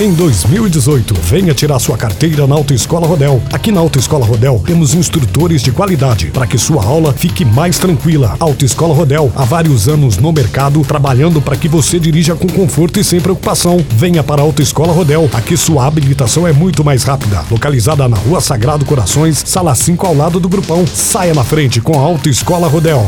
em 2018. Venha tirar sua carteira na Autoescola Rodel. Aqui na Autoescola Rodel temos instrutores de qualidade para que sua aula fique mais tranquila. Autoescola Rodel, há vários anos no mercado, trabalhando para que você dirija com conforto e sem preocupação. Venha para a Autoescola Rodel. Aqui sua habilitação é muito mais rápida. Localizada na Rua Sagrado Corações, sala 5 ao lado do Grupão. Saia na frente com a Autoescola Rodel.